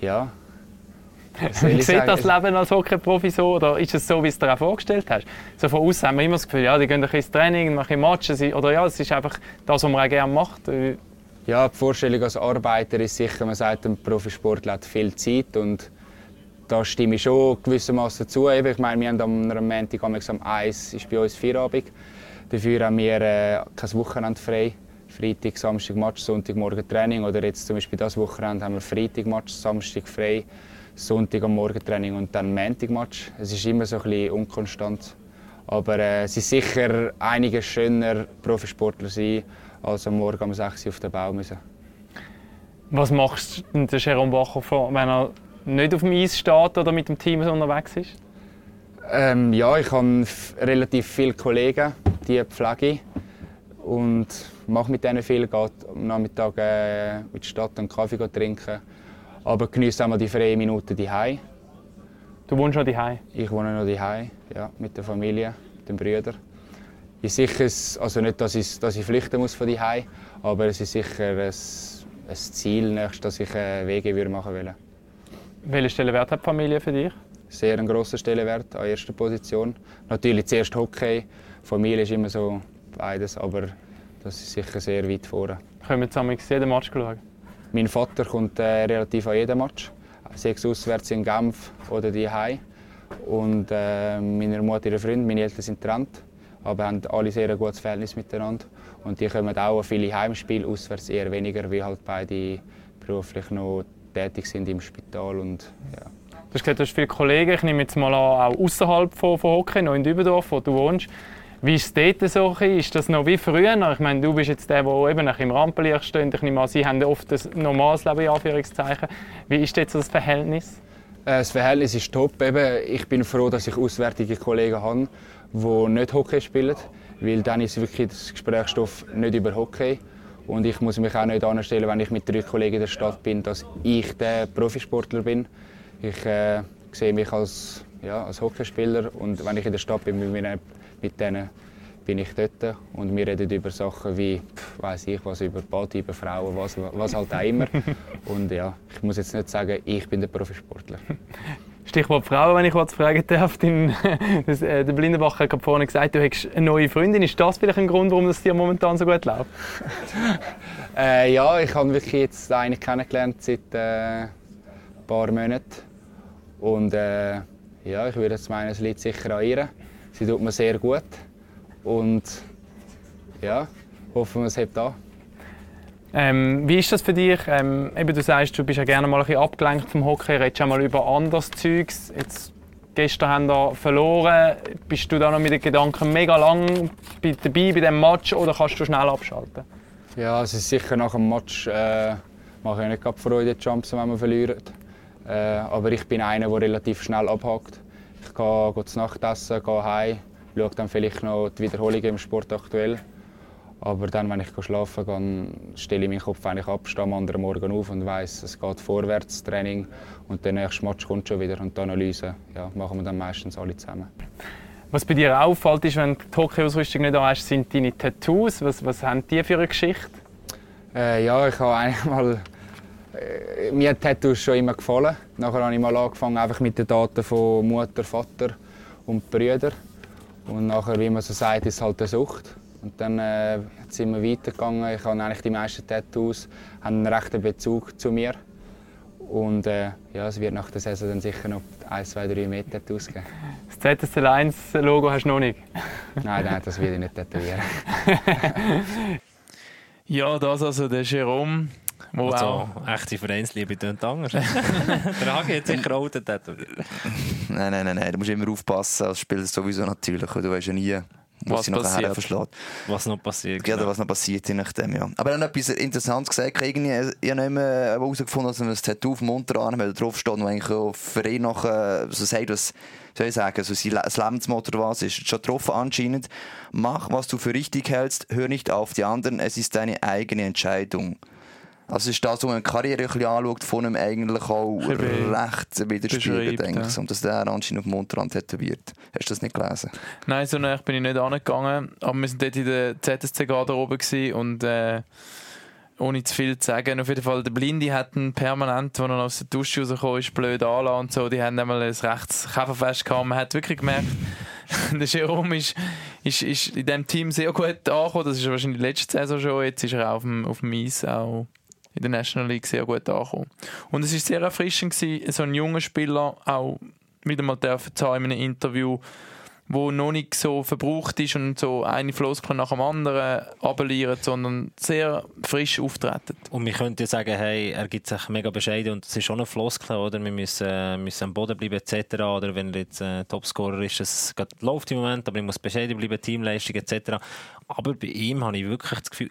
Ja. Wie sieht das Leben als Hockey-Profi so? Oder ist es so, wie du es dir auch vorgestellt hast? So von außen haben wir immer das Gefühl, ja, die gehen ins Training, machen Matches. Oder ja, es ist einfach das, was man auch gerne macht. Ja, Ja, die Vorstellung als Arbeiter ist sicher, man sagt, ein Profisportler hat viel Zeit und da stimme ich schon gewissermaßen zu. Ich meine, wir haben am Montag am 1 ist bei uns Feierabend. Dafür haben wir äh, kein Wochenende frei. Freitag, Samstag Match, Sonntag Morgen Training. Oder jetzt zum Beispiel das Wochenende haben wir Freitag Match, Samstag frei, Sonntag am Morgen Training und dann Montag Match. Es ist immer so ein bisschen unkonstant. Aber äh, es ist sicher einiges schöner, Profisportler sein, als am Morgen um 6 Uhr auf den Bau müssen. Was macht der Jerome Bacher, wenn er nicht auf dem Eis steht oder mit dem Team unterwegs ist? Ähm, ja, ich habe relativ viele Kollegen, die pflege und mache mit denen viel. Gehe am Nachmittag äh, in die Stadt einen Kaffee trinken, aber genieße auch mal die freien Minuten daheim. Du wohnst noch daheim? Ich wohne noch daheim, ja, mit der Familie, mit den Brüdern. Ich sicher, also nicht, dass ich, dass ich flüchten muss von daheim, aber es ist sicher ein, ein Ziel, dass ich äh, Wege machen würde. Welchen Stellenwert hat die Familie für dich? Sehr einen grossen Stellenwert an erster Position. Natürlich zuerst Hockey. Familie ist immer so beides, aber das ist sicher sehr weit vorne. Können wir zusammen jeden Match schauen? Mein Vater kommt äh, relativ an jeden Match. Sechs auswärts in Genf oder die Und äh, meine Mutter, ihre Freunde, meine Eltern sind getrennt, aber haben alle sehr ein gutes Verhältnis miteinander. Und die kommen auch an viele Heimspiele, auswärts eher weniger, wie halt beide beruflich noch tätig sind im Spital und ja. Du hast gesagt, du hast viele Kollegen, ich nehme jetzt mal an, auch außerhalb von, von Hockey, noch in Dübendorf, wo du wohnst. Wie ist es dort so? Ist das noch wie früher? Ich meine, du bist jetzt der, der eben im Rampenlicht steht. Ich nehme sie haben oft ein normales Leben, in Anführungszeichen. Wie ist jetzt das Verhältnis? Äh, das Verhältnis ist top. Eben, ich bin froh, dass ich auswärtige Kollegen habe, die nicht Hockey spielen. Weil dann ist wirklich das Gesprächsstoff nicht über Hockey. Und ich muss mich auch nicht anstellen, wenn ich mit drei Kollegen in der Stadt bin, dass ich der Profisportler bin. Ich äh, sehe mich als, ja, als Hockeyspieler und wenn ich in der Stadt bin mit, mit denen, bin ich dort und wir reden über Sachen wie, weiß ich was, über Body, über Frauen, was, was halt auch immer. und ja, ich muss jetzt nicht sagen, ich bin der Profisportler. Stichwort Frauen, wenn ich was fragen darf. Den, das, äh, der Blindenbach hat vorhin gesagt, du hättest eine neue Freundin. Ist das vielleicht ein Grund, warum es dir momentan so gut läuft? äh, ja, ich habe wirklich jetzt eine kennengelernt seit äh, ein paar Monaten. Und äh, ja, ich würde jetzt meinen, es liegt sicher an ihr. Sie tut mir sehr gut. Und ja, hoffen wir, es hebt an. Ähm, wie ist das für dich? Ähm, eben, du sagst, du bist ja gerne mal ein bisschen abgelenkt vom Hockey, redest auch mal über anderes Zeugs. Jetzt, gestern haben wir verloren. Bist du da noch mit den Gedanken mega lang dabei bei diesem Match oder kannst du schnell abschalten? Ja, es ist sicher nach dem Match äh, mache ich nicht gerade Freude, Jumps, wenn man verliert. Äh, aber ich bin einer, der relativ schnell abhakt. Ich gehe, gehe zu Nacht essen, gehe heim, schaue dann vielleicht noch die Wiederholungen im Sport aktuell aber dann, wenn ich schlafen gehe, stelle ich meinen Kopf eigentlich ab, stehe am anderen Morgen auf und weiss, es geht vorwärts, Training und der nächste Match kommt schon wieder. Und die Analyse ja, machen wir dann meistens alle zusammen. Was bei dir auffällt, ist, wenn du die Hockeyausrüstung nicht hast, sind deine Tattoos. Was, was haben die für eine Geschichte? Äh, ja, ich habe einmal mir hat Tattoos schon immer gefallen. Nachher habe ich mal angefangen einfach mit den Daten von Mutter, Vater und Brüdern. Und nachher, wie man so sagt, ist es halt eine Sucht. Und dann äh, sind wir weitergegangen. Ich habe eigentlich die meisten Tattoos haben einen rechten Bezug zu mir. Und äh, ja, es wird nach der Saison dann sicher noch 1, 2, 3 mehr Tattoos geben. Das ZSL 1 Logo hast du noch nicht? nein, nein, das will ich nicht tätowieren. ja, das also der Jerome. Wo also, auch. echte Vereinsliebe tönt anders. der Hagi hat sicher auch den. Nein, nein, nein, nein, du musst immer aufpassen als Spieler sowieso natürlich. Du weißt ja nie, was noch passiert. verschlägt. Was noch passiert. Genau. was noch passiert, je nachdem, ja. Aber dann etwas Interessantes gesagt. Irgendwie, ich habe nicht herausgefunden, dass man ein Tattoo auf dem Unterarm hat, drauf steht, wo eigentlich auf Verein noch so sagt, was soll ich sagen, so sein Lebensmotto oder was, ist schon getroffen anscheinend. Mach, was du für richtig hältst, hör nicht auf die anderen, es ist deine eigene Entscheidung. Also ist das, was man die Karriere ein anschaut, von ihm eigentlich auch recht widerspiegelt, denke ich. Und dass der anscheinend auf dem Unterrand tätowiert. Hast du das nicht gelesen? Nein, so nah bin ich nicht angegangen. Aber wir waren dort in der ZSC-Garderobe und äh, ohne zu viel zu sagen, auf jeden Fall, der Blinde hat einen permanent, als er aus der Dusche rausgekommen ist, blöd anlassen und so. Die haben einmal ein rechtes Käferfest gehabt. Man hat wirklich gemerkt, der Jerome ist, ist, ist in diesem Team sehr gut angekommen. Das ist wahrscheinlich letzte Saison schon. Jetzt ist er auf dem, auf dem Eis auch in der National League sehr gut angekommen. Und es war sehr erfrischend, gewesen, so einen jungen Spieler auch wieder mal zu haben in einem Interview, wo noch nicht so verbraucht ist und so eine Floskel nach dem anderen appelliert, sondern sehr frisch auftreten. Und wir könnten ja sagen, hey, er gibt sich mega bescheiden und es ist schon eine Floskel, oder? Wir müssen, äh, müssen am Boden bleiben etc. Oder wenn er jetzt äh, Topscorer ist, es läuft im Moment, aber ich muss bescheiden bleiben, Teamleistung etc. Aber bei ihm habe ich wirklich das Gefühl,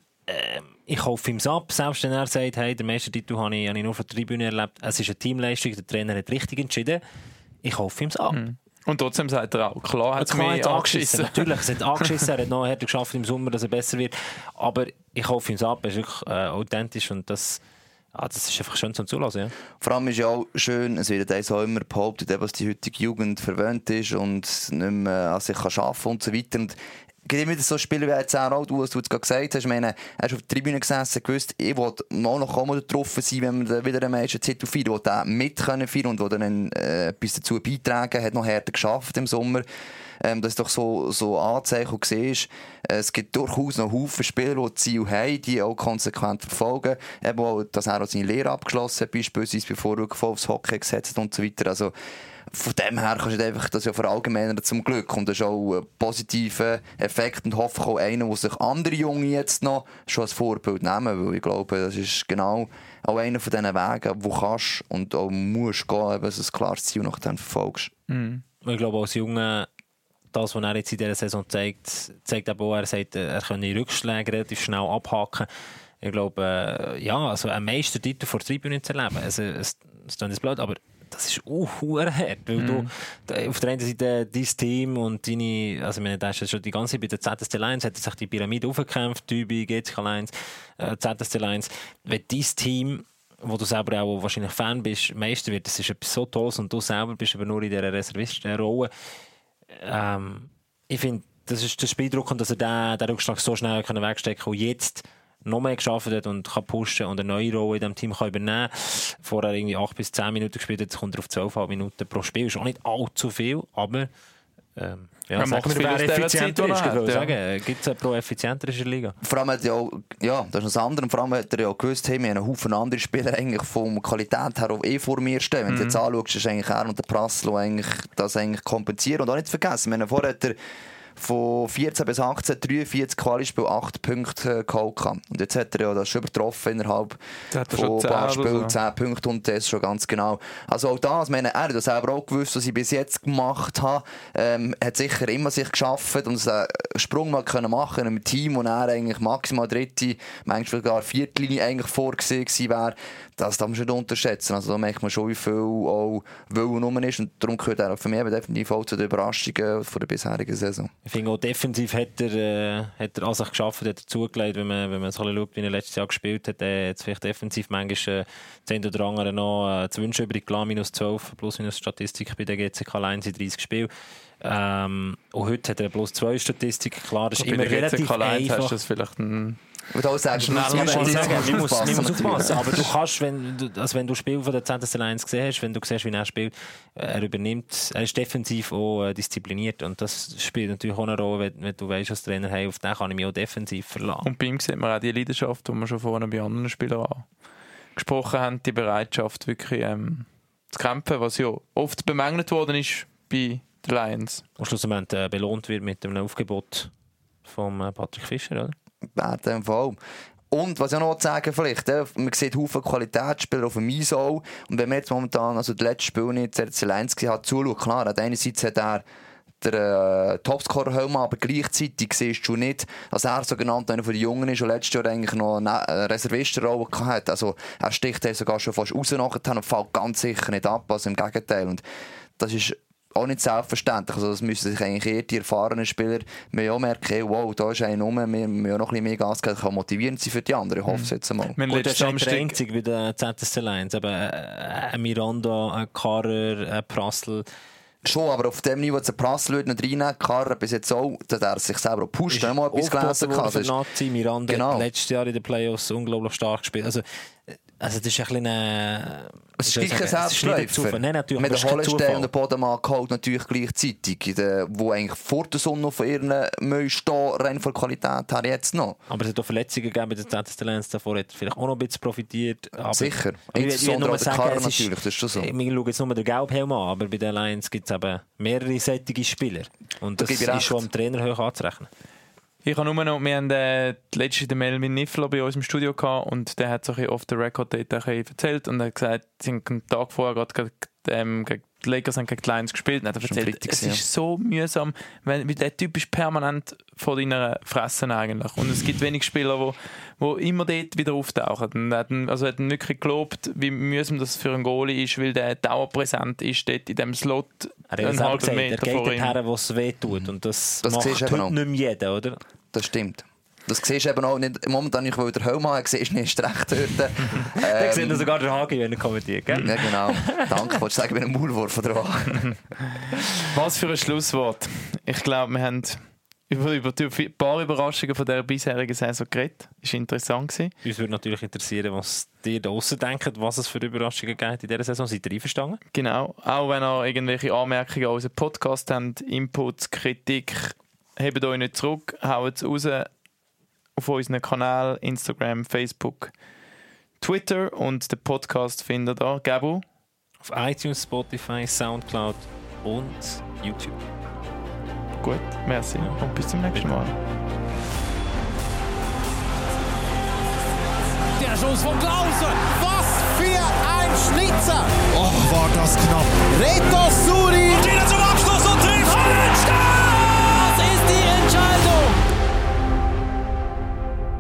ich hoffe ihm ab, selbst wenn er sagt, hey, der Meistertitel habe ich, habe ich nur von der Tribüne erlebt. Es ist eine Teamleistung, der Trainer hat richtig entschieden. Ich hoffe ihm ab. Mhm. Und trotzdem sagt er auch, klar hat es mich angeschissen. angeschissen. Natürlich, es hat angeschissen, er hat noch härter geschafft im Sommer, dass er besser wird. Aber ich hoffe ihm ab, er ist wirklich äh, authentisch und das, ah, das ist einfach schön zum Zulassen. Ja. Vor allem ist ja auch schön, es wird eins auch immer behauptet, was die heutige Jugend verwöhnt ist und nicht mehr an sich kann arbeiten und so weiter. Und gibt immer so Spiele wie jetzt auch, du, was du jetzt gerade gesagt hast. Ich meine, ist auf der Tribüne gesessen, gewusst, ich wollte mal noch kommen getroffen sein, wenn wir wieder einen Meistertitel feiern, wo der mit können feiern und wo dann äh, etwas dazu beitragen hat, noch härter geschafft im Sommer. Ähm, das ist doch so, so Anzeichen, und siehst, äh, es gibt durchaus noch Haufen Spieler, die Ziel haben, die auch konsequent verfolgen. Eben auch, dass er auch seine Lehre abgeschlossen hat, beispielsweise, bevor er aufs Hockey gesetzt hat und so weiter. Also, von dem her kannst du einfach das ja verallgemeinern zum Glück. Und das ist auch ein positiver Effekt und hoffe auch einer, der sich andere Junge jetzt noch schon als Vorbild nehmen, weil ich glaube, das ist genau auch einer von diesen Wegen, wo du kannst und auch musst gehen, eben ein klares Ziel nach dem verfolgst. Mhm. Ich glaube, als Junge das, was er jetzt in dieser Saison zeigt, zeigt eben auch, er sagt, er kann die Rückschläge relativ schnell abhaken. Ich glaube, äh, ja, also ein Meistertitel vor Tribüne zu erleben, also, es, jetzt blöd, aber das ist auch hart, weil mm. du auf der einen Seite dein Team und deine, also ich meine, da ist schon die ganze Zeit bei der ZSC Lions, hat sich die Pyramide aufgekämpft, Dübi, GCK Lions, äh, ZSC Lions, wenn dein Team wo du selber auch wahrscheinlich Fan bist, Meister wird, das ist etwas so Tolles und du selber bist aber nur in dieser Reservistenrolle. Ähm, ich finde, das ist der Spieldruck und dass er den, den Rückschlag so schnell wegstecken kann und jetzt noch mehr geschafft hat und kann pushen und eine neue Rolle in diesem Team kann übernehmen Vorher irgendwie 8 bis 10 Minuten gespielt, jetzt kommt er auf 12,5 Minuten pro Spiel. Ist auch nicht allzu viel, aber ähm, ja, macht wir, wer effizienter ist, hat, ja. sagen. Gibt es eine pro effizienter in der Liga? Vor allem hat er auch, ja, das ist das andere, vor allem hat er ja gewusst, hey, wir haben einen Haufen andere Spieler eigentlich von Qualität her auch eh vor mir stehen. Wenn mhm. du jetzt anschaust, ist eigentlich er und der Prasslo eigentlich das eigentlich kompensieren und auch nicht vergessen. Wir haben vorher hat er von 14 bis 18 43 Qualispiel 8 Punkte geholt. Und jetzt hat er ja das schon übertroffen innerhalb von ein paar Spielen, so. 10 Punkte und das schon ganz genau. Also auch das, meine, er hat das selber auch gewusst, was ich bis jetzt gemacht habe. Ähm, hat sicher immer sich geschafft und einen Sprung mal können machen in einem Team, wo er eigentlich maximal dritte, manchmal sogar vierte Linie eigentlich vorgesehen wäre. Das darf man schon unterschätzen. Also da merkt man schon, wie viel auch Willen ist und darum gehört er auch für mich definitiv auch zu den Überraschungen von der bisherigen Saison. Ich finde auch defensiv hat er, äh, hat er an sich geschafft, hat er zugelegt, wenn man, wenn man so schaut, wie er letztes Jahr gespielt hat, äh, hat vielleicht defensiv manchmal äh, 10 oder andere noch äh, zu wünschen übrig gelassen, minus 12 plus minus Statistik bei der GCK allein in 30 Spielen. Ähm, und heute hat er plus 2 Statistik, klar, das ist immer relativ einfach. Hast du das vielleicht ein ich würde auch sagen, Schnell, man, sagen, muss, man muss aufpassen. Aber du kannst, wenn du, also wenn du Spiel von der ZSC Lions gesehen hast, wenn du siehst, wie er spielt, äh, er übernimmt, er ist defensiv auch äh, diszipliniert. Und das spielt natürlich auch eine Rolle, wenn, wenn du weißt, als Trainer, hey, auf den kann ich mich auch defensiv verlassen. Und bei ihm sieht man auch die Leidenschaft, die wir schon vorne bei anderen Spielern gesprochen haben, die Bereitschaft, wirklich ähm, zu kämpfen, was ja oft bemängelt worden ist bei den Lions. Und schlussendlich äh, belohnt wird mit einem Aufgebot von äh, Patrick Fischer, oder? Dem Fall. Und was ich noch sagen vielleicht, man sieht Haufen Qualitätsspieler auf dem Eis Und wenn man jetzt momentan, also das letzte Spiel nicht Zelensky hat zuschaut, klar, an einerseits hat er der äh, Topscorer Helm, aber gleichzeitig siehst du nicht, dass er sogenannt einer von den Jungen ist und letztes Jahr eigentlich noch eine Reservistenrolle hatte. Also er sticht sogar schon fast raus nachher und fällt ganz sicher nicht ab, also im Gegenteil. Und das ist auch nicht selbstverständlich. Also das müssen sich eigentlich eher die erfahrenen Spieler mehr auch merken, hey, wow, da ist einer rum, wir müssen noch ein bisschen mehr Gas geben, kann motivierend sein für die anderen. Ich hoffe es jetzt mal. Gut, das ist nicht der einzige wie der ZSC Lions, aber äh, ein Miranda, ein Karrer, ein Prassel, Schon, aber auf dem Niveau, dass Prassel würde nicht reinnehmen, Karre bis jetzt auch, dass er sich selber pusht, wenn man etwas gelesen kann. Nazi, Miranda genau. letztes Jahr in den Playoffs unglaublich stark gespielt. Also, Also das ist ein bisschen ein... Es ist ich gleich ein. Selbstläufer. Nein, natürlich. Mit aber kein Hollenstein und den Bodemann geholt natürlich gleichzeitig, der- wo eigentlich vor der Sonne noch von ihren Müll stehen, rein von der Qualität her jetzt noch. Aber es hat auch Verletzungen gegeben bei den ZSC Lions. Davor hat vielleicht auch noch ein bisschen profitiert. Aber Sicher. Ich ich will Insbesondere auch der sagen, ist- natürlich, das ist schon so. Wir schauen jetzt nur den Gelbhelm an, aber bei den Lions gibt es eben mehrere sättige Spieler. Und Da das ich ist schon am Trainer hoch anzurechnen. Ich habe nur noch, wir haben äh, letztens den Melvin Niffler bei uns im Studio gehabt und der hat so ein bisschen off the record dort ein bisschen erzählt und er hat gesagt, sie haben einen Tag vorher gerade gegen, ähm, gegen die Lakers haben gegen die Lions gespielt und er hat Schon erzählt, es ja. ist so mühsam, weil, weil der Typ ist permanent vor deiner Fresse eigentlich und es gibt wenig Spieler, wo, wo immer dort wieder auftauchen. Und er hat, ihn- also er hat ihn wirklich gelobt, wie mühsam das für einen Goalie ist, weil der dauerpräsent ist dort in dem Slot Er einen halben gesagt, er Meter geht vor ihm. dorthin, wo es weh tut. Und das, Das macht heute eben auch. nicht mehr jeder, oder? Das stimmt. Das siehst du eben auch nicht. Momentan, ich will den Helm haben, siehst du nicht recht dort. Sieht ähm, er sogar den Hagi, wenn er kommentiert, gell? ja, genau. Danke, wolltest du sagen, ich bin ein Maulwurf von der Wahl. Was für ein Schlusswort. Ich glaube, wir haben über, über die- ein paar Überraschungen von der bisherigen Saison geredet. Ist interessant gewesen. Uns würde natürlich interessieren, was ihr da draussen denkt, was es für Überraschungen gibt in dieser Saison. Seid ihr einverstanden? Genau. Auch wenn ihr irgendwelche Anmerkungen an unseren Podcast habt, Inputs, Kritik, Hebt euch nicht zurück, haut es raus auf unseren Kanal, Instagram, Facebook, Twitter und den Podcast findet ihr, Gabo? Auf iTunes, Spotify, Soundcloud und YouTube. Gut, merci und bis zum nächsten Mal. Der Schuss von Klausen, was für ein Schnitzer! Oh, war das knapp! Reto Suri! Und jeder zum Abschluss und trifft!